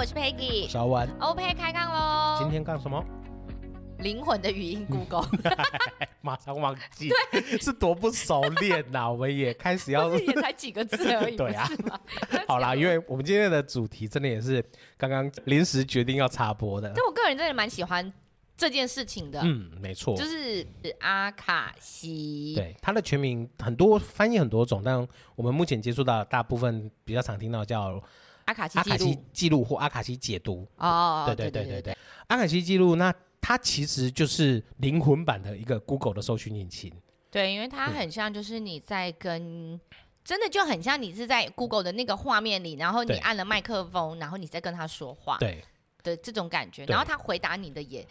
我是 Peggy。小婉，OK，开杠喽。今天干什么？灵魂的语音，Google。马上忘记，是多不熟练呐、啊！我们也开始要，也才几个字而已。对啊。好啦，因为我们今天的主题真的也是刚刚临时决定要插播的。但我个人真的蛮喜欢这件事情的。嗯，没错，就是阿卡西。对，它的全名很多翻译很多种，但我们目前接触到的大部分比较常听到叫。阿卡西阿卡西记录。或阿卡西解读。哦，对对对对对，阿卡西记录，那它其实就是灵魂版的一个 Google 的搜寻引擎。对，因为它很像，就是你在跟，嗯、真的就很像你是在 Google 的那个画面里，然后你按了麦克风，然后你在跟他说话，对。的这种感觉，然后他回答你的也。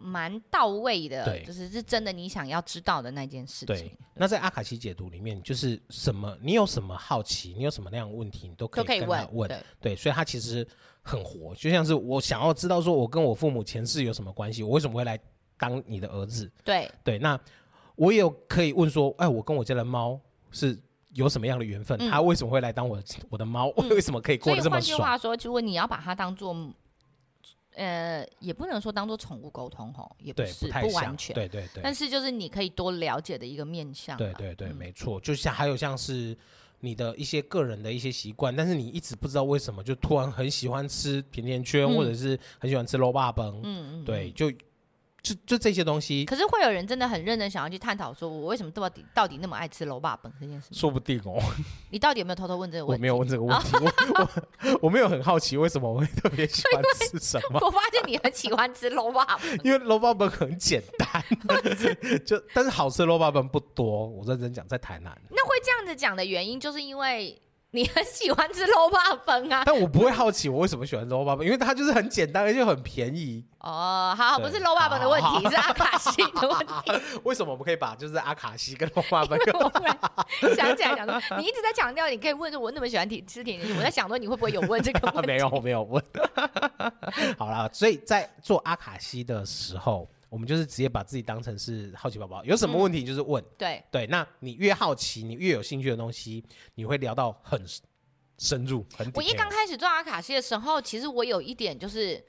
蛮到位的，对，就是是真的你想要知道的那件事情。对，那在阿卡西解读里面，就是什么，你有什么好奇，你有什么那样的问题，你都可以跟他问。问对，对，所以他其实很活，就像是我想要知道说，我跟我父母前世有什么关系，我为什么会来当你的儿子？对，对，那我也有可以问说，哎，我跟我家的猫是有什么样的缘分？它、嗯、为什么会来当我的我的猫？嗯、为什么可以过得这么爽？换句话说，如果你要把它当做。呃，也不能说当做宠物沟通吼，也不是不，不完全，对对对。但是就是你可以多了解的一个面向。对对对，嗯、没错。就像还有像是你的一些个人的一些习惯，但是你一直不知道为什么就突然很喜欢吃甜甜圈，嗯、或者是很喜欢吃肉霸崩。嗯嗯。对，就。就就这些东西，可是会有人真的很认真想要去探讨，说我为什么到底到底那么爱吃卤肉饭这件事？说不定哦。你到底有没有偷偷问这个问题？我没有问这个问题，哦、我我，我没有很好奇为什么我会特别喜欢吃什么。我发现你很喜欢吃卤肉饭，因为卤肉饭很简单，就但是好吃的卤肉饭不多。我认真讲，在台南。那会这样子讲的原因，就是因为。你很喜欢吃肉霸粉啊？但我不会好奇我为什么喜欢卤肉饭，因为它就是很简单而且很便宜。哦，好，不是肉霸粉的问题，是阿卡西的问题。为什么我们可以把就是阿卡西跟卤肉饭？想起来想说，你一直在强调，你可以问说，我那么喜欢甜吃甜点，我在想说你会不会有问这个问题？没有，我没有问。好了，所以在做阿卡西的时候。我们就是直接把自己当成是好奇宝宝，有什么问题就是问。嗯、对对，那你越好奇，你越有兴趣的东西，你会聊到很深入。很我一刚开始做阿卡西的时候，其实我有一点就是，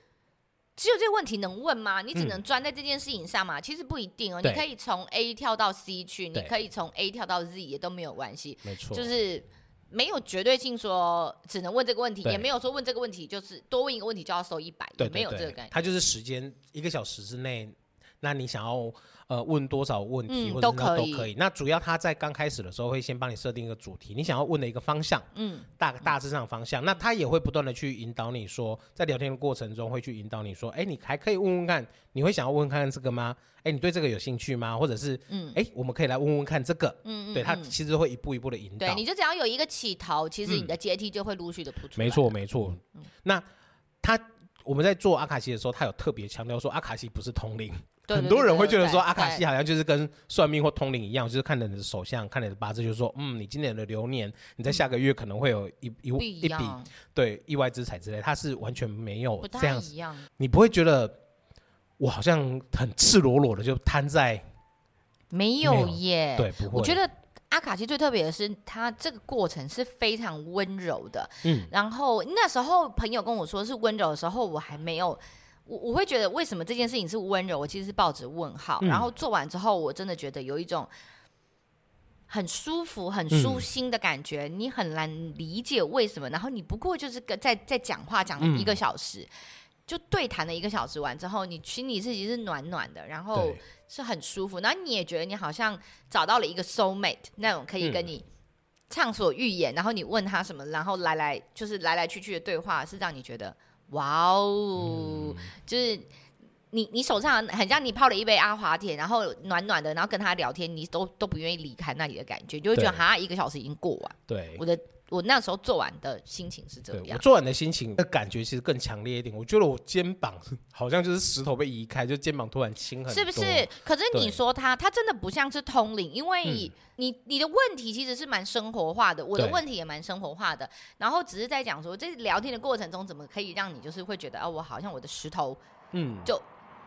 只有这个问题能问吗？你只能钻在这件事情上吗？嗯、其实不一定哦，你可以从 A 跳到 C 去，你可以从 A 跳到 Z 也都没有关系。没错，就是没有绝对性说只能问这个问题，也没有说问这个问题就是多问一个问题就要收一百，也没有这个概念。它就是时间一个小时之内。那你想要呃问多少问题，或者那都可以。那主要他在刚开始的时候会先帮你设定一个主题，你想要问的一个方向，嗯，大大致上方向。那他也会不断的去引导你说，在聊天的过程中会去引导你说，哎，你还可以问问看，你会想要问问看看这个吗？哎，你对这个有兴趣吗？或者是，嗯，哎，我们可以来问问看这个，嗯，对他其实会一步一步的引导。对，你就只要有一个起头，其实你的阶梯就会陆续的铺出来。没错，没错。那他我们在做阿卡西的时候，他有特别强调说，阿卡西不是通灵。很多人会觉得说阿卡西好像就是跟算命或通灵一样，就是看你的手相，看你的八字，就是说，嗯，你今年的流年，你在下个月可能会有一一一笔对意外之财之类，它是完全没有这样子，你不会觉得我好像很赤裸裸的就摊在没有耶？对，不会。我觉得阿卡西最特别的是，它这个过程是非常温柔的。嗯，然后那时候朋友跟我说是温柔的时候，我还没有。我我会觉得为什么这件事情是温柔？我其实是抱着问号。嗯、然后做完之后，我真的觉得有一种很舒服、很舒心的感觉。嗯、你很难理解为什么。然后你不过就是跟在在讲话讲一个小时，嗯、就对谈了一个小时完之后，你心里自己是暖暖的，然后是很舒服。然后你也觉得你好像找到了一个 soul mate，那种可以跟你畅所欲言。嗯、然后你问他什么，然后来来就是来来去去的对话，是让你觉得。哇哦，嗯、就是你你手上很像你泡了一杯阿华田，然后暖暖的，然后跟他聊天，你都都不愿意离开那里的感觉，就会觉得哈，一个小时已经过完。对，我的我那时候做完的心情是这样。我做完的心情的感觉其实更强烈一点。我觉得我肩膀好像就是石头被移开，就肩膀突然轻很多。是不是？可是你说他，他真的不像是通灵，因为你、嗯、你的问题其实是蛮生活化的，我的问题也蛮生活化的。然后只是在讲说，这聊天的过程中，怎么可以让你就是会觉得啊，我好像我的石头，嗯，就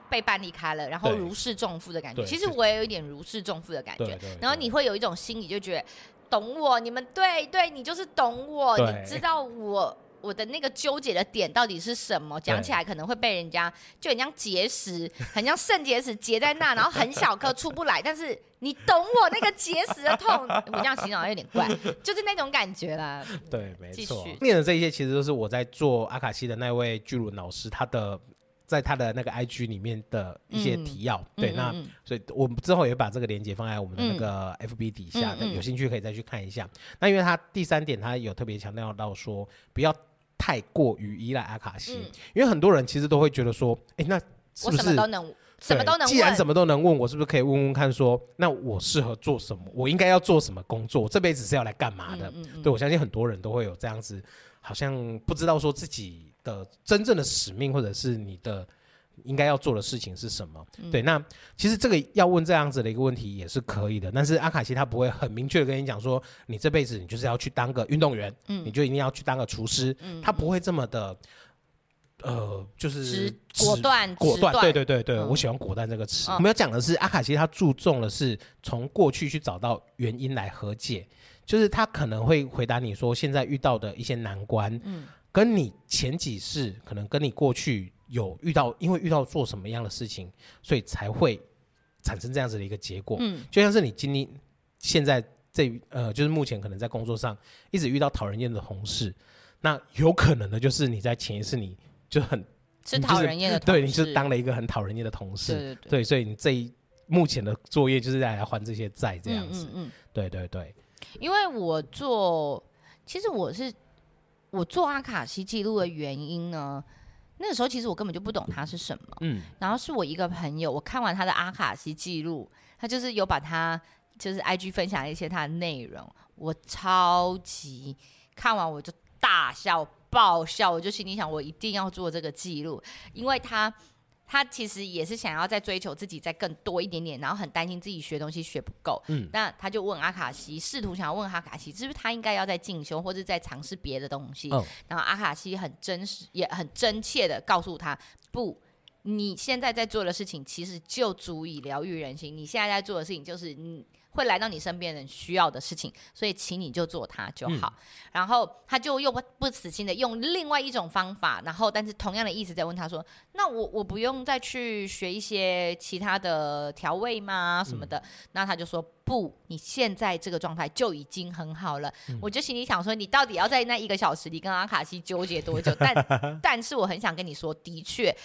被搬离开了，然后如释重负的感觉。其实我也有一点如释重负的感觉。然后你会有一种心理就觉得。懂我，你们对对，你就是懂我，你知道我我的那个纠结的点到底是什么？讲起来可能会被人家就很像结石，很像肾结石结在那，然后很小颗出不来。但是你懂我那个结石的痛，我这样形容有点怪，就是那种感觉啦。对，没错。念的这一些其实都是我在做阿卡西的那位巨乳老师他的。在他的那个 IG 里面的一些提要，嗯、对，嗯、那、嗯、所以我们之后也会把这个链接放在我们的那个 FB 底下，有兴趣可以再去看一下。嗯、那因为他第三点，他有特别强调到说，不要太过于依赖阿卡西，嗯、因为很多人其实都会觉得说，哎、欸，那是不是我什么都能，什么都能问？既然什么都能问，我是不是可以问问看说，那我适合做什么？我应该要做什么工作？这辈子是要来干嘛的？对，我相信很多人都会有这样子，好像不知道说自己。的真正的使命，或者是你的应该要做的事情是什么？嗯、对，那其实这个要问这样子的一个问题也是可以的，但是阿卡西他不会很明确的跟你讲说，你这辈子你就是要去当个运动员，嗯，你就一定要去当个厨师，嗯，他不会这么的，呃，就是果断，果断，对对对对，嗯、我喜欢果断这个词。嗯、我们要讲的是阿卡西他注重的是从过去去找到原因来和解，就是他可能会回答你说现在遇到的一些难关，嗯。跟你前几世可能跟你过去有遇到，因为遇到做什么样的事情，所以才会产生这样子的一个结果。嗯，就像是你经历现在这呃，就是目前可能在工作上一直遇到讨人厌的同事，那有可能的就是你在前一世你就很是讨人厌的，对，你是当了一个很讨人厌的同事，对对对，对，所以你这一目前的作业就是在来还这些债这样子。嗯，嗯，嗯，对对对，因为我做，其实我是。我做阿卡西记录的原因呢，那个时候其实我根本就不懂它是什么。嗯，然后是我一个朋友，我看完他的阿卡西记录，他就是有把他就是 IG 分享一些他的内容，我超级看完我就大笑爆笑，我就心里想我一定要做这个记录，因为他。他其实也是想要再追求自己再更多一点点，然后很担心自己学东西学不够。嗯，那他就问阿卡西，试图想要问阿卡西，是不是他应该要在进修或者在尝试别的东西？哦，然后阿卡西很真实也很真切的告诉他，不，你现在在做的事情其实就足以疗愈人心。你现在在做的事情就是你。会来到你身边人需要的事情，所以请你就做它就好。嗯、然后他就又不不死心的用另外一种方法，然后但是同样的意思在问他说：“那我我不用再去学一些其他的调味吗？什么的？”嗯、那他就说：“不，你现在这个状态就已经很好了。嗯”我就心里想说：“你到底要在那一个小时里跟阿卡西纠结多久？”但 但是我很想跟你说，的确，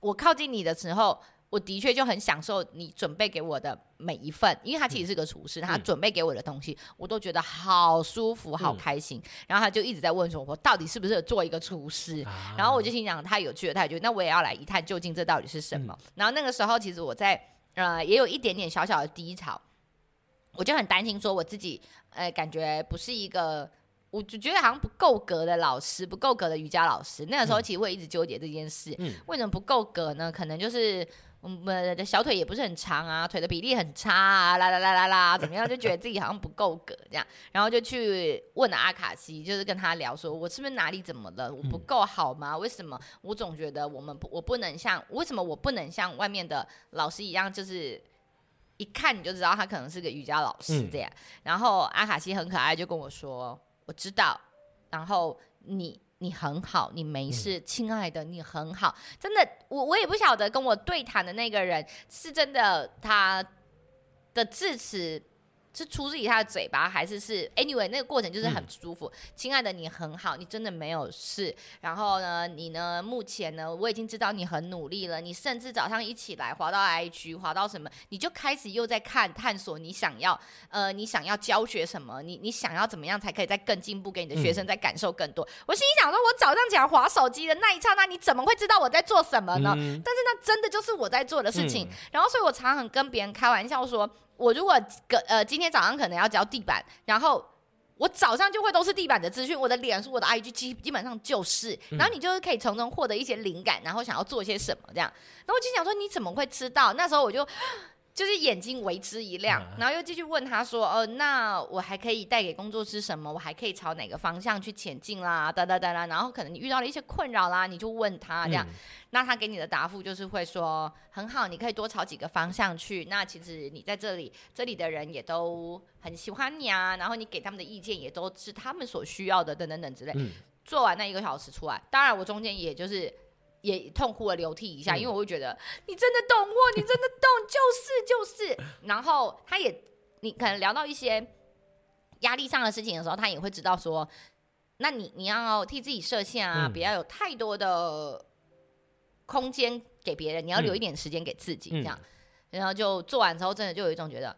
我靠近你的时候。我的确就很享受你准备给我的每一份，因为他其实是个厨师，嗯、他准备给我的东西，我都觉得好舒服、好开心。嗯、然后他就一直在问说：“我到底是不是做一个厨师？”啊、然后我就心想：“太有趣了，太有趣，那我也要来一探究竟，这到底是什么？”嗯、然后那个时候，其实我在呃也有一点点小小的低潮，我就很担心说我自己呃感觉不是一个，我就觉得好像不够格的老师，不够格的瑜伽老师。那个时候其实我也一直纠结这件事，嗯、为什么不够格呢？可能就是。我们的小腿也不是很长啊，腿的比例很差啊，啦啦啦啦啦，怎么样？就觉得自己好像不够格这样，然后就去问了阿卡西，就是跟他聊说，我是不是哪里怎么了？我不够好吗？为什么我总觉得我们不，我不能像，为什么我不能像外面的老师一样，就是一看你就知道他可能是个瑜伽老师这样。然后阿卡西很可爱，就跟我说，我知道，然后你。你很好，你没事，亲爱的，你很好，真的，我我也不晓得跟我对谈的那个人是真的，他的致辞。是出自于他的嘴巴，还是是 anyway 那个过程就是很舒服。亲、嗯、爱的，你很好，你真的没有事。然后呢，你呢，目前呢，我已经知道你很努力了。你甚至早上一起来滑到 IG，滑到什么，你就开始又在看探索，你想要呃，你想要教学什么？你你想要怎么样才可以再更进步，给你的学生再感受更多？嗯、我心里想说，我早上起来滑手机的那一刹那，你怎么会知道我在做什么呢？嗯、但是那真的就是我在做的事情。嗯、然后，所以我常常跟别人开玩笑说。我如果个呃今天早上可能要教地板，然后我早上就会都是地板的资讯，我的脸书、我的 IG 基基本上就是，然后你就是可以从中获得一些灵感，然后想要做些什么这样，然后我就想说你怎么会知道？那时候我就。就是眼睛为之一亮，然后又继续问他说：“哦，那我还可以带给工作室什么？我还可以朝哪个方向去前进啦？哒哒哒啦。然后可能你遇到了一些困扰啦，你就问他这样。嗯、那他给你的答复就是会说：很好，你可以多朝几个方向去。那其实你在这里，这里的人也都很喜欢你啊。然后你给他们的意见也都是他们所需要的，等等等之类。嗯、做完那一个小时出来，当然我中间也就是也痛哭了流涕一下，嗯、因为我会觉得你真的懂我，你真的懂，就是就是。然后他也，你可能聊到一些压力上的事情的时候，他也会知道说，那你你要替自己设限啊，不、嗯、要有太多的空间给别人，你要留一点时间给自己，这样。嗯、然后就做完之后，真的就有一种觉得，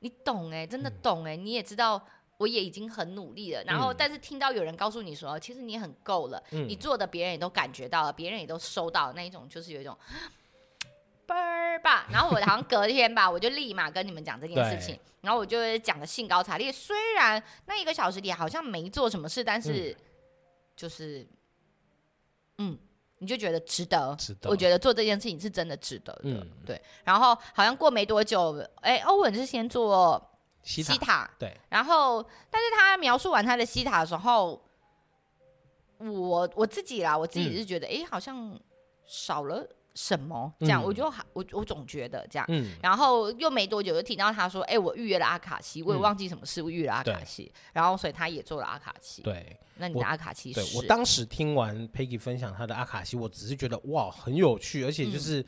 你懂哎、欸，真的懂哎、你也知道。我也已经很努力了，然后但是听到有人告诉你说，嗯、其实你很够了，嗯、你做的别人也都感觉到了，别人也都收到了那一种，就是有一种吧。然后我好像隔天吧，我就立马跟你们讲这件事情，然后我就讲的兴高采烈。虽然那一个小时里好像没做什么事，但是就是嗯，嗯，你就觉得值得。值得。我觉得做这件事情是真的值得的。嗯、对。然后好像过没多久，哎，欧文是先做。西塔，西塔。对，然后，但是他描述完他的西塔的时候，我我自己啦，我自己是觉得，哎、嗯，好像少了什么，这样，嗯、我就我我总觉得这样，嗯，然后又没多久就听到他说，哎，我预约了阿卡西，我也忘记什么事，我预约了阿卡西，嗯、然后所以他也做了阿卡西，对，那你的阿卡西是？对，我当时听完 Peggy 分享他的阿卡西，我只是觉得哇，很有趣，而且就是。嗯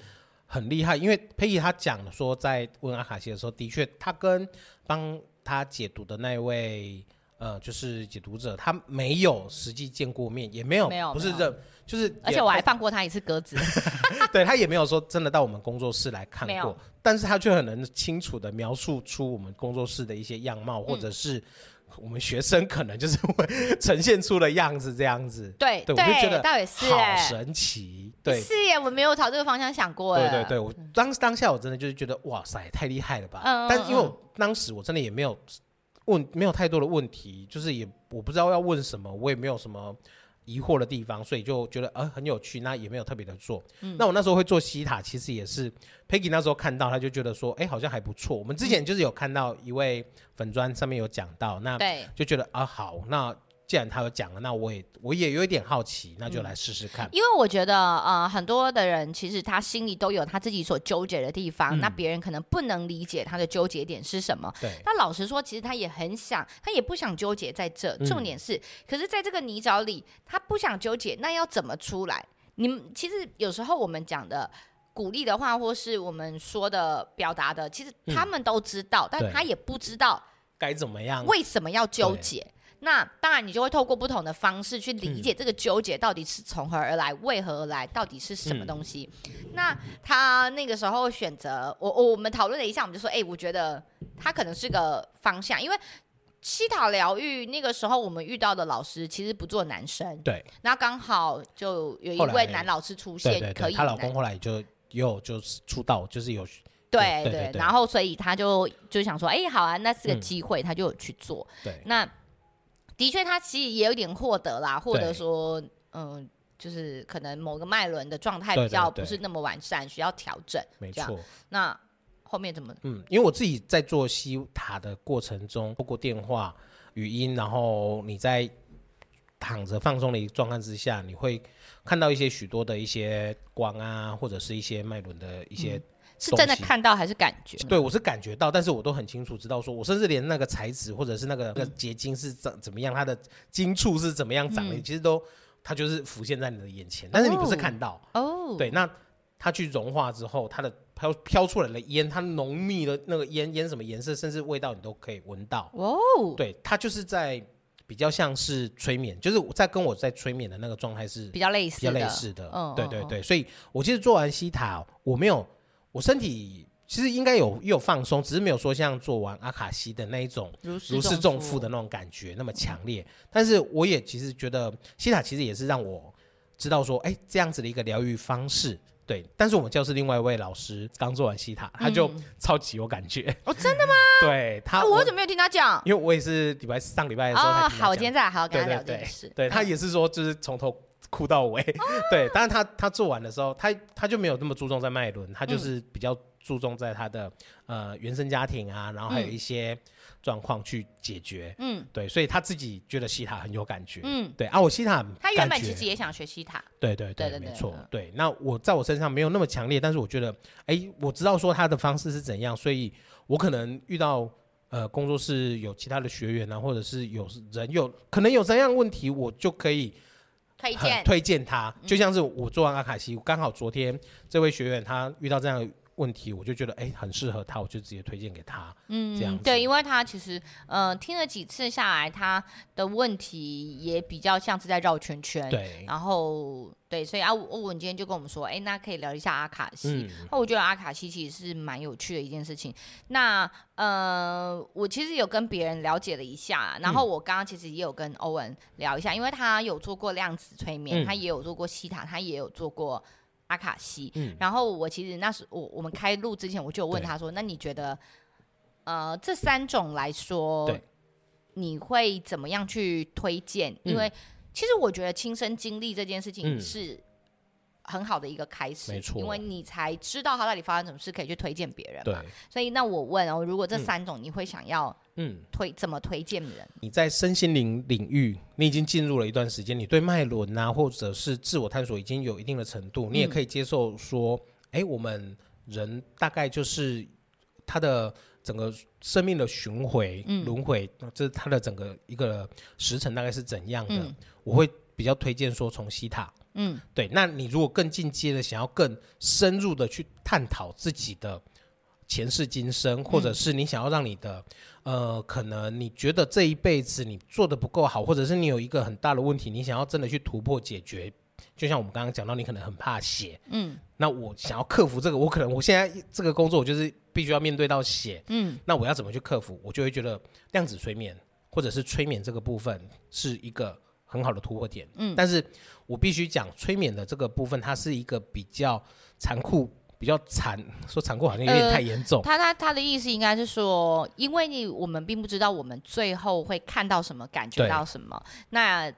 很厉害，因为佩奇他讲说，在问阿卡西的时候，的确他跟帮他解读的那位呃，就是解读者，他没有实际见过面，也没有，没有，不是这，就是，而且我还放过他一次鸽子，对他也没有说真的到我们工作室来看过，但是他却很能清楚的描述出我们工作室的一些样貌，或者是。嗯我们学生可能就是会呈现出的样子这样子，对对，我就觉得倒也是。好神奇，对，是耶，我没有朝这个方向想过，对对对，我当当下我真的就是觉得哇塞，太厉害了吧，嗯，但是因为我当时我真的也没有问，没有太多的问题，就是也我不知道要问什么，我也没有什么。疑惑的地方，所以就觉得呃很有趣，那也没有特别的做。嗯、那我那时候会做西塔，其实也是 Peggy 那时候看到，他就觉得说，哎、欸，好像还不错。我们之前就是有看到一位粉砖上面有讲到，那就觉得啊好，那。既然他有讲了，那我也我也有一点好奇，那就来试试看。因为我觉得，呃，很多的人其实他心里都有他自己所纠结的地方，嗯、那别人可能不能理解他的纠结点是什么。对。那老实说，其实他也很想，他也不想纠结在这。重点是，嗯、可是在这个泥沼里，他不想纠结，那要怎么出来？你们其实有时候我们讲的鼓励的话，或是我们说的表达的，其实他们都知道，嗯、但他也不知道该怎么样，为什么要纠结？那当然，你就会透过不同的方式去理解这个纠结到底是从何而来，嗯、为何而来，到底是什么东西。嗯、那他那个时候选择我，我们讨论了一下，我们就说，哎、欸，我觉得他可能是个方向，因为西塔疗愈那个时候我们遇到的老师其实不做男生，对。那刚好就有一位男老师出现，可以。她老公后来就又就是出道，就是有对对，对对，然后所以他就就想说，哎、欸，好啊，那是个机会，嗯、他就有去做。对，那。的确，他其实也有点获得啦，获得说，对嗯，就是可能某个脉轮的状态比较不是那么完善，对对对，需要调整。没错。那后面怎么？嗯，因为我自己在做西塔的过程中，透过电话、语音，然后你在躺着放松的一个状态之下，你会看到一些许多的一些光啊，或者是一些脉轮的一些。嗯是真的看到还是感觉？对，我是感觉到，但是我都很清楚知道，说我甚至连那个材质或者是那个那个结晶是怎怎么样，它的晶处是怎么样长的，其实都它就是浮现在你的眼前，但是你不是看到哦。对，那它去融化之后，它的飘飘出来的烟，它浓密的那个烟烟什么颜色，甚至味道你都可以闻到哦。对，它就是在比较像是催眠，就是在跟我在催眠的那个状态是比较类似，比较类似的。嗯，对对对，所以我其实做完西塔，我没有。我身体其实应该有也有放松，只是没有说像做完阿卡西的那一种如释重负的那种感觉那么强烈。但是我也其实觉得西塔其实也是让我知道说，哎，这样子的一个疗愈方式，对。但是我们教室另外一位老师刚做完西塔，他就超级有感觉。哦，真的吗？对他，我怎么没有听他讲？因为我也是礼拜上礼拜的时候。好，我今天再来好好跟他聊这件事。对，他也是说，就是从头。哭到尾，对，但是他他做完的时候，他他就没有那么注重在脉轮，他就是比较注重在他的呃原生家庭啊，然后还有一些状况去解决，嗯，对，所以他自己觉得西塔很有感觉，嗯，对啊，我西塔他原本其实也想学西塔，对对对，没错，对，那我在我身上没有那么强烈，但是我觉得，哎，我知道说他的方式是怎样，所以我可能遇到。呃工作室有其他的学员啊，或者是有人有可能有这样问题，我就可以推荐推荐他。就像是我做完阿卡西，刚好昨天这位学员他遇到这样。问题我就觉得哎、欸、很适合他，我就直接推荐给他。嗯，这样对，因为他其实呃听了几次下来，他的问题也比较像是在绕圈圈。对，然后对，所以啊，欧文今天就跟我们说，哎、欸，那可以聊一下阿卡西。那、嗯、我觉得阿卡西其实是蛮有趣的一件事情。那呃，我其实有跟别人了解了一下，然后我刚刚其实也有跟欧文聊一下，因为他有做过量子催眠，嗯、他也有做过西塔，他也有做过。阿卡西，嗯，然后我其实那时我我们开录之前我就问他说，那你觉得，呃，这三种来说，你会怎么样去推荐？因为其实我觉得亲身经历这件事情是很好的一个开始，没错，因为你才知道他到底发生什么事，可以去推荐别人嘛。所以那我问哦，如果这三种你会想要？嗯，推怎么推荐人？你在身心灵领域，你已经进入了一段时间，你对脉轮啊，或者是自我探索已经有一定的程度，你也可以接受说，哎、我们人大概就是他的整个生命的巡回轮回，这是他的整个一个时辰大概是怎样的？嗯、我会比较推荐说从西塔，嗯，对。那你如果更进阶的，想要更深入的去探讨自己的。前世今生，或者是你想要让你的，嗯、呃，可能你觉得这一辈子你做的不够好，或者是你有一个很大的问题，你想要真的去突破解决。就像我们刚刚讲到，你可能很怕血，嗯，那我想要克服这个，我可能我现在这个工作，我就是必须要面对到血，嗯，那我要怎么去克服？我就会觉得量子催眠或者是催眠这个部分是一个很好的突破点，嗯，但是我必须讲催眠的这个部分，它是一个比较残酷。比较残，说残酷好像有点太严重。呃、他他他的意思应该是说，因为你我们并不知道我们最后会看到什么，感觉到什么。那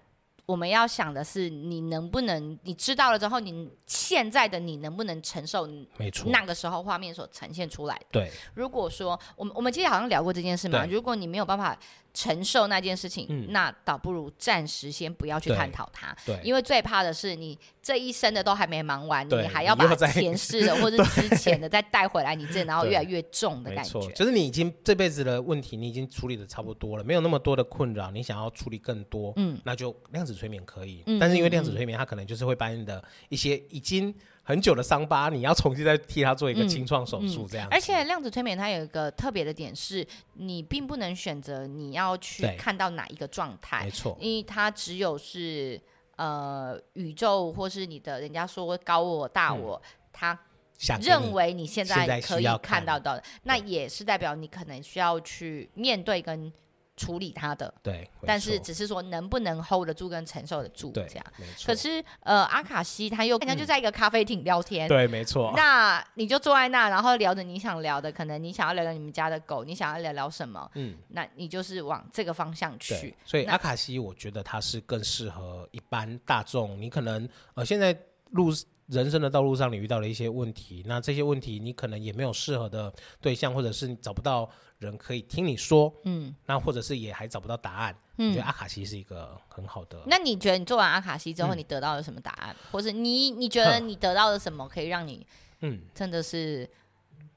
我们要想的是，你能不能你知道了之后，你现在的你能不能承受？没错，那个时候画面所呈现出来的。对，如果说我们我们其实好像聊过这件事嘛，如果你没有办法。承受那件事情，嗯、那倒不如暂时先不要去探讨它，对，因为最怕的是你这一生的都还没忙完，你还要把前世的或者之前的 再带回来，你这然后越来越重的感觉。就是你已经这辈子的问题你已经处理的差不多了，没有那么多的困扰，你想要处理更多，嗯，那就量子催眠可以，嗯、但是因为量子催眠它可能就是会把你的一些已经。很久的伤疤，你要重新再替他做一个清创手术，这样、嗯嗯。而且量子催眠它有一个特别的点是，你并不能选择你要去看到哪一个状态，没错，因为它只有是呃宇宙或是你的人家说高我大我，他、嗯、认为你现在可以看到到的，那也是代表你可能需要去面对跟。处理他的，对，但是只是说能不能 hold 得住跟承受得住这样。可是呃，阿卡西他又，人家就在一个咖啡厅聊天，对，没错。那你就坐在那，然后聊着你想聊的，可能你想要聊聊你们家的狗，你想要聊聊什么，嗯，那你就是往这个方向去。所以阿卡西，我觉得它是更适合一般大众。你可能呃，现在路人生的道路上，你遇到了一些问题，那这些问题你可能也没有适合的对象，或者是你找不到。人可以听你说，嗯，那或者是也还找不到答案，嗯，我觉得阿卡西是一个很好的。那你觉得你做完阿卡西之后，你得到了什么答案？嗯、或者你你觉得你得到了什么，可以让你，嗯，真的是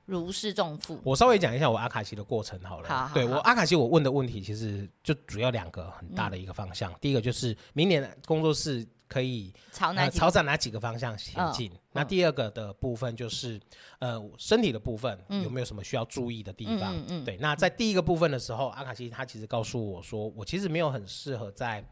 如释重负？我稍微讲一下我阿卡西的过程好了。好，好，对我阿卡西，我问的问题其实就主要两个很大的一个方向。嗯、第一个就是明年工作室。可以朝哪、呃、朝着哪几个方向前进？哦、那第二个的部分就是，呃，身体的部分、嗯、有没有什么需要注意的地方？嗯嗯嗯、对，那在第一个部分的时候，阿卡西他其实告诉我说，我其实没有很适合在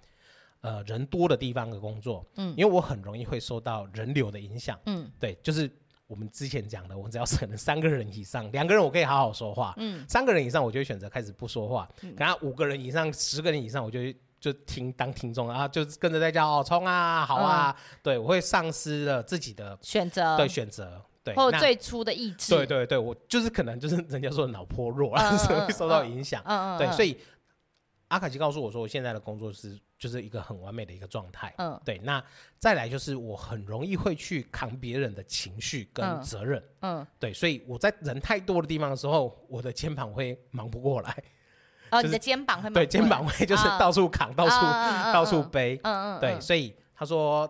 呃人多的地方的工作，嗯，因为我很容易会受到人流的影响，嗯，对，就是我们之前讲的，我只要可能三个人以上，两个人我可以好好说话，嗯，三个人以上我就会选择开始不说话，嗯，等下五个人以上、十个人以上，我就会。就听当听众啊，就跟着在叫哦，冲啊，好啊，嗯、对我会丧失了自己的选择，对选择，对或者最初的意志，对对对，我就是可能就是人家说脑波弱啊，所以会受到影响，嗯嗯，对，所以阿卡西告诉我说，我现在的工作是就是一个很完美的一个状态，嗯，对，那再来就是我很容易会去扛别人的情绪跟责任，嗯，嗯。对，所以我在人太多的地方的时候，我的肩膀会忙不过来。哦，你的肩膀会对肩膀会就是到处扛，到处到处背，嗯嗯，对，所以他说，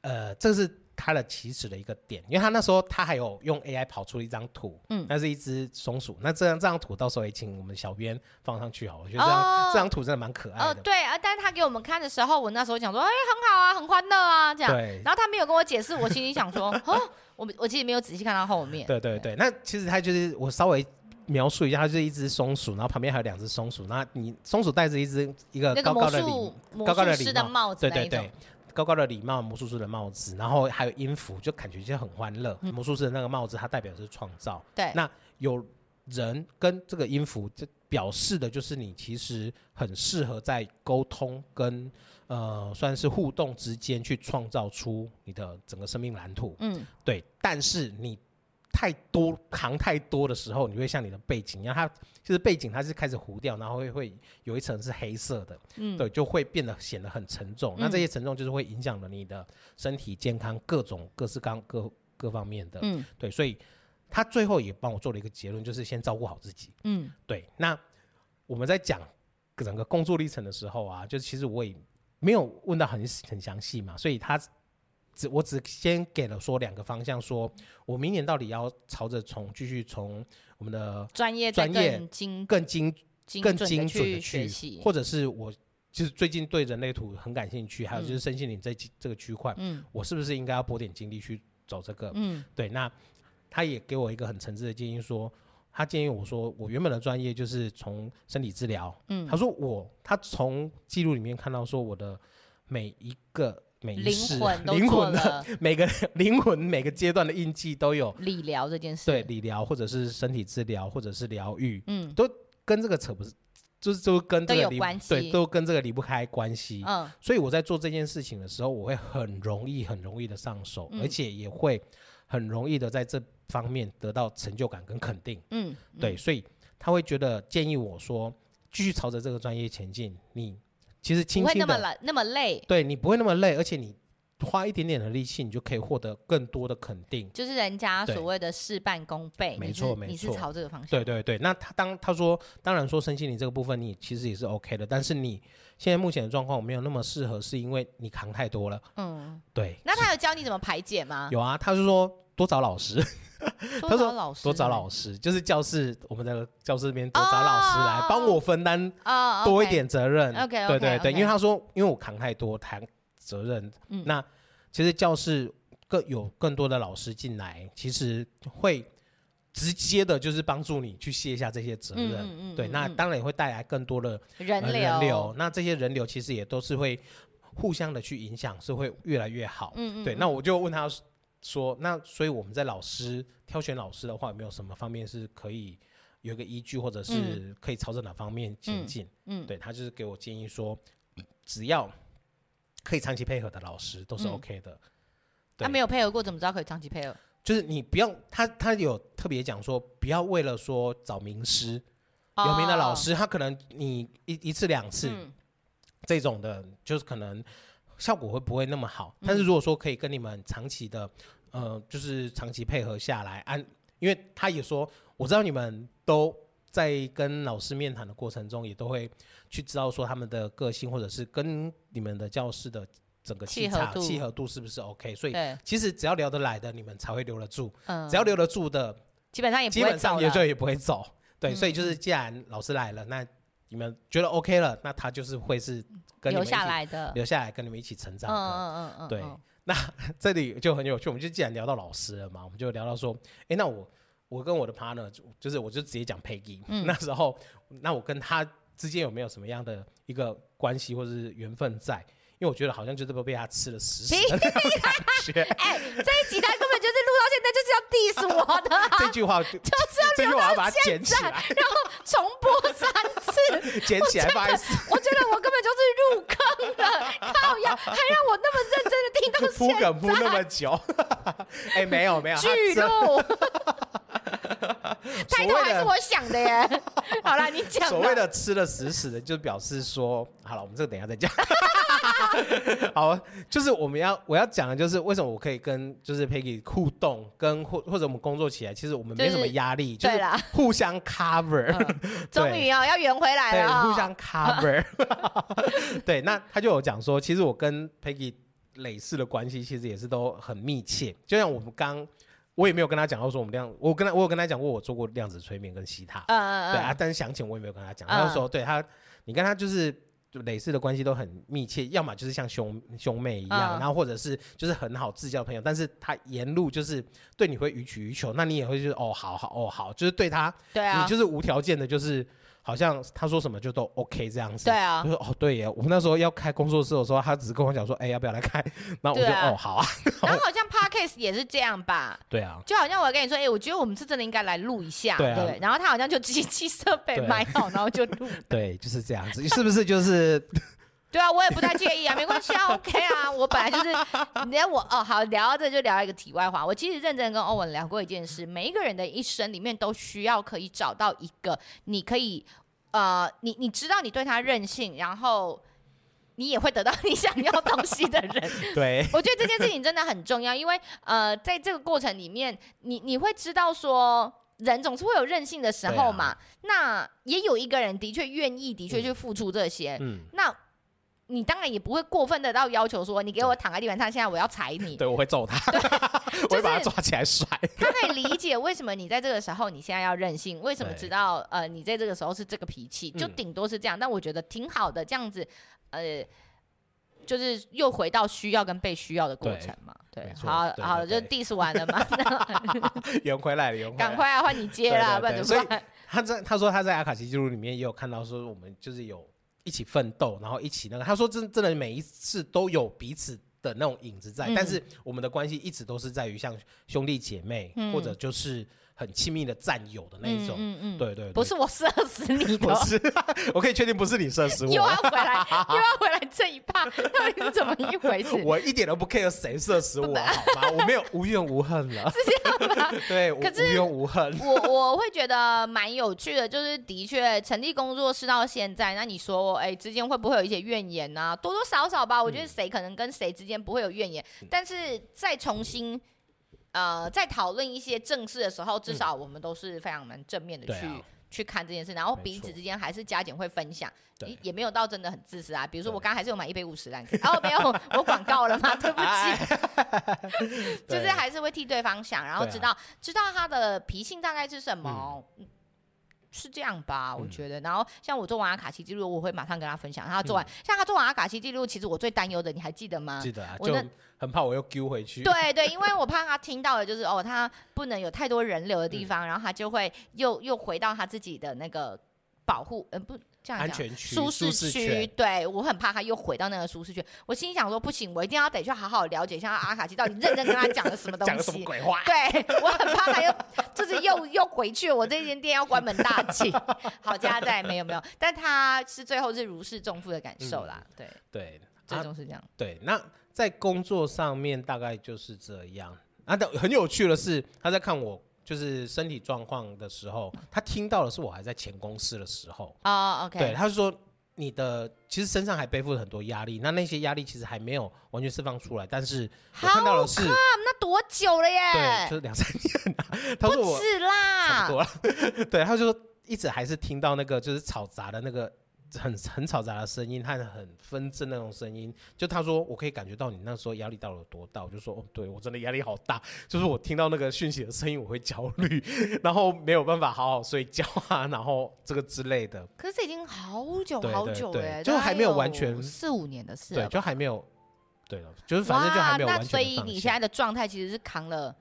呃，这是它的起始的一个点，因为他那时候他还有用 AI 跑出一张图，嗯，那是一只松鼠，那这张这张图到时候也请我们小编放上去好，我觉得这张、哦、这张图真的蛮可爱的。哦，对啊，但是他给我们看的时候，我那时候讲说，哎，很好啊，很欢乐啊，这样。对。然后他没有跟我解释，我心里想说，哦，我我其实没有仔细看到后面。对对对，对那其实他就是我稍微描述一下，它就是一只松鼠，然后旁边还有两只松鼠，那你松鼠戴着一只一个高高的礼高高的礼帽，对对对。高高的礼帽，魔术师的帽子，然后还有音符，就感觉就很欢乐。嗯、魔术师的那个帽子，它代表的是创造。对，那有人跟这个音符，这表示的就是你其实很适合在沟通跟呃算是互动之间去创造出你的整个生命蓝图。嗯，对。但是你。太多扛太多的时候，你会像你的背景一样，它就是背景，它是开始糊掉，然后会会有一层是黑色的，嗯，对，就会变得显得很沉重。嗯、那这些沉重就是会影响了你的身体健康，各种各式各各各方面的，嗯，对。所以他最后也帮我做了一个结论，就是先照顾好自己，嗯，对。那我们在讲整个工作历程的时候啊，就是其实我也没有问到很很详细嘛，所以他。只我只先给了说两个方向，说我明年到底要朝着从继续从我们的专业专业更精更精更精准的去，或者是我就是最近对人类图很感兴趣，还有就是身心灵这这个区块，嗯，我是不是应该要拨点精力去走这个？嗯，对。那他也给我一个很诚挚的建议，说他建议我说我原本的专业就是从身体治疗，嗯，他说我他从记录里面看到说我的每一个。灵魂灵魂的每个 灵魂每个阶段的印记都有理疗这件事，对理疗或者是身体治疗或者是疗愈，嗯，都跟这个扯不是，就是都跟这个离对都跟这个离不开关系，嗯，所以我在做这件事情的时候，我会很容易很容易的上手，而且也会很容易的在这方面得到成就感跟肯定，嗯，对，所以他会觉得建议我说继续朝着这个专业前进，你。其实轻轻的，不会那么累那么累，对你不会那么累，而且你花一点点的力气，你就可以获得更多的肯定。就是人家所谓的事半功倍，没错没错，你是朝这个方向。对对对，那他当他说，当然说身心灵这个部分你其实也是 OK 的，但是你现在目前的状况没有那么适合，是因为你扛太多了。嗯，对。那他有教你怎么排解吗？有啊，他是说多找老师。他说老师，多找老师，就是教室，我们的教室这边多找老师来帮我分担多一点责任。OK，对对对，因为他说，因为我扛太多，扛责任。那其实教室更有更多的老师进来，其实会直接的，就是帮助你去卸下这些责任。对，那当然也会带来更多的人流。那这些人流其实也都是会互相的去影响，是会越来越好。嗯嗯。对，那我就问他。说那，所以我们在老师挑选老师的话，有没有什么方面是可以有一个依据，或者是可以朝着哪方面前进？嗯，嗯对，他就是给我建议说，只要可以长期配合的老师都是 OK 的。他没有配合过，怎么知道可以长期配合？就是你不用他，他有特别讲说，不要为了说找名师、哦、有名的老师，他可能你一一次两次、嗯、这种的，就是可能。效果会不会那么好？但是如果说可以跟你们长期的，呃，就是长期配合下来，按，因为他也说，我知道你们都在跟老师面谈的过程中，也都会去知道说他们的个性，或者是跟你们的教室的整个气场契合度是不是 OK。所以其实只要聊得来的，你们才会留得住。嗯，只要留得住的，基本上也基本上也就也不会走。对，所以就是既然老师来了，那你们觉得 OK 了，那他就是会是跟。留下来的，留下来跟你们一起成长的。嗯嗯嗯嗯。对，那这里就很有趣。我们就既然聊到老师了嘛，我们就聊到说，哎，那我我跟我的 partner，就是我就直接讲 Peggy。嗯。那时候，那我跟他之间有没有什么样的一个关系或者是缘分在？因为我觉得好像就是被他吃了死死的感觉。哎，这一集他就是录到现在就是要 diss 我的。这句话 就是要留到现在，然后重播三次，捡起来不好意思。我觉得我根本就是入坑了，靠呀，还让我那么认真的听到现在。铺梗铺那么久，哎，没有没有。巨鹿。抬头还是我想的耶。好了，你讲。所谓的吃的死死的，就表示说，好了，我们这个等一下再讲。好，就是我们要我要讲的就是为什么我可以跟就是 Peggy 互动，跟或或者我们工作起来，其实我们没什么压力，就是互相 cover。终于哦，要圆回来了，互相 cover。对，那他就有讲说，其实我跟 Peggy 累世的关系其实也是都很密切。就像我们刚，我也没有跟他讲到说我们量，我跟他我有跟他讲过我做过量子催眠跟西塔，嗯、对啊，但是详情我也没有跟他讲。他就说，对他，你跟他就是。就类似的关系都很密切，要么就是像兄兄妹一样，嗯、然后或者是就是很好自交的朋友，但是他沿路就是对你会予取予求，那你也会就是哦好好哦好，就是对他，对啊，你就是无条件的，就是。好像他说什么就都 OK 这样子，对啊，就说哦对耶，我们那时候要开工作室的时候，他只是跟我讲说，哎、欸，要不要来开？然后我就、啊、哦好啊。然后好像 Podcast 也是这样吧？对啊，就好像我跟你说，哎、欸，我觉得我们是真的应该来录一下，对、啊、对。然后他好像就机器设备买好，然后就录。对，就是这样子，是不是就是？对啊，我也不太介意啊，没关系啊，OK 啊，我本来就是，连我哦，好，聊到这就聊一个题外话。我其实认真跟欧文聊过一件事，每一个人的一生里面都需要可以找到一个你可以，呃，你你知道你对他任性，然后你也会得到你想要东西的人。对，我觉得这件事情真的很重要，因为呃，在这个过程里面，你你会知道说，人总是会有任性的时候嘛。啊、那也有一个人的确愿意，的确去付出这些。嗯，那。你当然也不会过分的到要求说，你给我躺在地板上，现在我要踩你。对，我会揍他，我会把他抓起来甩。他可以理解为什么你在这个时候你现在要任性，为什么知道呃你在这个时候是这个脾气，就顶多是这样。但我觉得挺好的，这样子呃，就是又回到需要跟被需要的过程嘛。对，好好就 diss 完了嘛。圆回来了，圆回来。赶快啊，换你接了，不然怎么办？他在他说他在阿卡西记录里面也有看到说我们就是有。一起奋斗，然后一起那个，他说真真的每一次都有彼此的那种影子在，嗯、但是我们的关系一直都是在于像兄弟姐妹，嗯、或者就是。很亲密的战友的那一种，嗯嗯，对对，不是我射死你，不是，我可以确定不是你射死我，又要回来，又要回来这一趴，到底是怎么一回事？我一点都不 care 谁射死我，好吗？我没有无怨无恨了，是这样吗？对，可是无怨无恨。我我会觉得蛮有趣的，就是的确成立工作室到现在，那你说，哎，之间会不会有一些怨言呢？多多少少吧，我觉得谁可能跟谁之间不会有怨言，但是再重新。呃，在讨论一些正事的时候，至少我们都是非常蛮正面的去、去看这件事，然后彼此之间还是加减会分享，也也没有到真的很自私啊。比如说我刚刚还是有买一杯五十岚，哦，没有，我广告了吗？对不起，就是还是会替对方想，然后知道、啊、知道他的脾性大概是什么。嗯是这样吧，我觉得。嗯、然后像我做完阿卡西记录，我会马上跟他分享。他做完，嗯、像他做完阿卡西记录，其实我最担忧的，你还记得吗？记得啊，我就很怕我又丢回去。对对，因为我怕他听到的就是哦，他不能有太多人流的地方，嗯、然后他就会又又回到他自己的那个保护，嗯、呃、不。这样讲，安全区、舒适区，对，我很怕他又回到那个舒适区。我心想说，不行，我一定要得去好好了解一下阿卡奇到底认真跟他讲了什么东西。讲什么鬼话？对，我很怕他又就是又又回去，我这间店要关门大吉。好家在没有没有，但他是最后是如释重负的感受啦。对对，最终是这样。对，那在工作上面大概就是这样。啊，但很有趣的是，他在看我。就是身体状况的时候，他听到的是我还在前公司的时候哦、oh,，OK，对，他是说你的其实身上还背负了很多压力，那那些压力其实还没有完全释放出来，但是我看到的是，那多久了耶？对，就是两三年、啊。他说我不止啦，差不多了。对，他就说一直还是听到那个就是吵杂的那个。很很嘈杂的声音，和很纷争那种声音，就他说我可以感觉到你那时候压力到了多大，我就说哦，对我真的压力好大，就是我听到那个讯息的声音我会焦虑，然后没有办法好好睡觉啊，然后这个之类的。可是这已经好久好久了，欸，就还没有完全四五年的事，对，就还没有，对了，就是反正就还没有完全。那所以你现在的状态其实是扛了。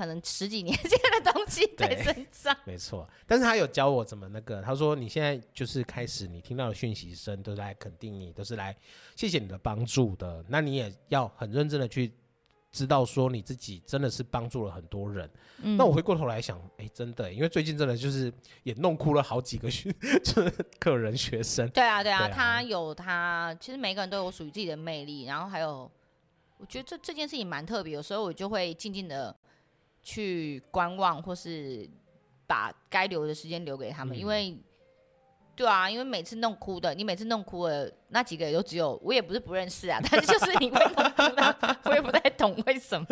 可能十几年 前的东西在身上，没错。但是他有教我怎么那个，他说你现在就是开始，你听到的讯息声都是来肯定你，都是来谢谢你的帮助的。那你也要很认真的去知道说你自己真的是帮助了很多人。嗯、那我回过头来想，哎、欸，真的，因为最近真的就是也弄哭了好几个学，就是客人学生。对啊，对啊，对啊，他有他，其实每个人都有属于自己的魅力。然后还有，我觉得这这件事情蛮特别，有时候我就会静静的。去观望，或是把该留的时间留给他们，嗯、因为对啊，因为每次弄哭的，你每次弄哭了那几个也都只有，我也不是不认识啊，但是就是你会弄哭的，我也不太懂为什么，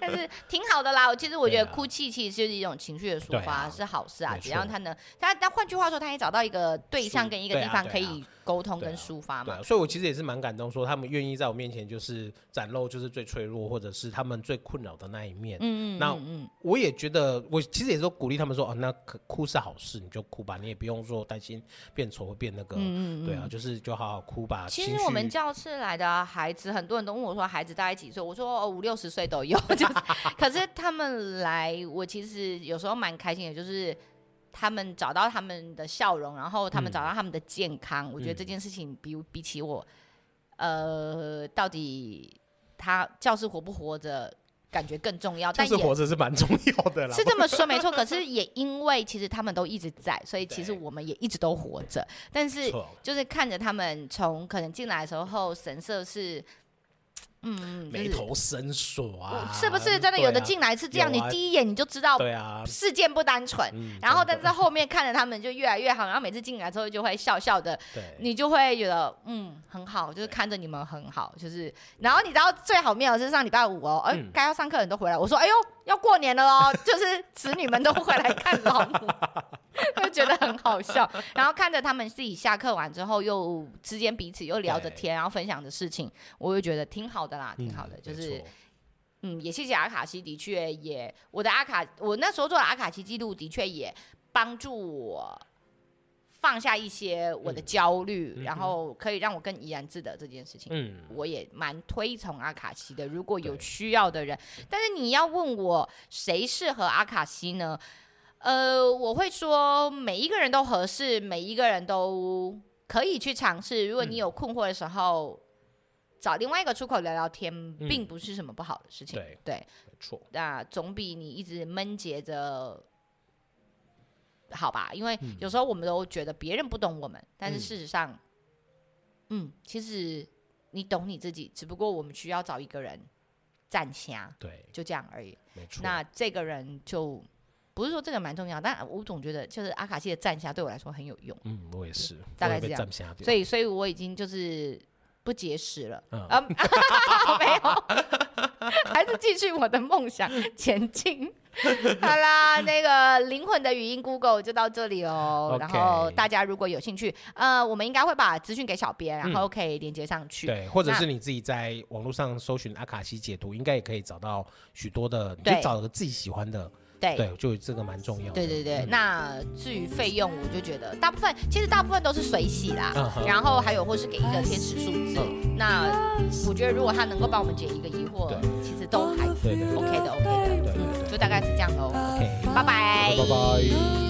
但是挺好的啦。其实我觉得哭泣其实就是一种情绪的抒发，啊、是好事啊。只要他能，他但换句话说，他也找到一个对象跟一个地方可以沟通跟抒发嘛。所以我其实也是蛮感动，说他们愿意在我面前就是展露就是最脆弱或者是他们最困扰的那一面。嗯嗯，那我也觉得，我其实也是鼓励他们说，哦，那哭是好事，你就哭吧，你也不用说担心变丑或变那个。嗯嗯，对啊，就是就好好哭吧。其实我们教室来的孩子，很多人都问我说，孩子大概几岁？我说五六十岁都有。就是，可是他们来，我其实有时候蛮开心的，就是。他们找到他们的笑容，然后他们找到他们的健康，嗯、我觉得这件事情比比起我，呃，到底他教室活不活着，感觉更重要。但是活着是蛮重要的啦，是这么说 没错。可是也因为其实他们都一直在，所以其实我们也一直都活着。但是就是看着他们从可能进来的时候神色是。嗯，眉头深锁啊，是不是真的有的进来是这样？你第一眼你就知道，对啊，事件不单纯。然后但是后面看着他们就越来越好，然后每次进来之后就会笑笑的，你就会觉得嗯很好，就是看着你们很好，就是。然后你知道最好妙的是上礼拜五哦，哎，该要上课的人都回来，我说哎呦要过年了哦，就是子女们都回来看老母。就觉得很好笑，然后看着他们自己下课完之后，又之间彼此又聊着天，然后分享的事情，我就觉得挺好的啦，挺好的。嗯、就是，嗯，也谢谢阿卡西，的确也我的阿卡，我那时候做的阿卡西记录，的确也帮助我放下一些我的焦虑，嗯、然后可以让我更怡然自得这件事情。嗯，我也蛮推崇阿卡西的。如果有需要的人，但是你要问我谁适合阿卡西呢？呃，我会说每一个人都合适，每一个人都可以去尝试。如果你有困惑的时候，嗯、找另外一个出口聊聊天，嗯、并不是什么不好的事情。对，对没错。那总比你一直闷结着好吧？因为有时候我们都觉得别人不懂我们，嗯、但是事实上，嗯，其实你懂你自己，只不过我们需要找一个人站下，对，就这样而已。没错。那这个人就。不是说这个蛮重要，但我总觉得就是阿卡西的站下对我来说很有用。嗯，我也是，大概是这样。所以，所以我已经就是不节食了。嗯，没有，还是继续我的梦想前进。好啦，那个灵魂的语音 Google 就到这里哦。然后大家如果有兴趣，呃，我们应该会把资讯给小编，然后可以连接上去。对，或者是你自己在网络上搜寻阿卡西解读，应该也可以找到许多的，你就找个自己喜欢的。对，对，就这个蛮重要的。对对对，嗯、那至于费用，我就觉得大部分其实大部分都是水洗啦，嗯、然后还有或是给一个天使数字。嗯、那我觉得如果他能够帮我们解一个疑惑，其实都还对对 OK 的 OK 的，对，对，对，就大概是这样喽。OK，拜拜，拜拜。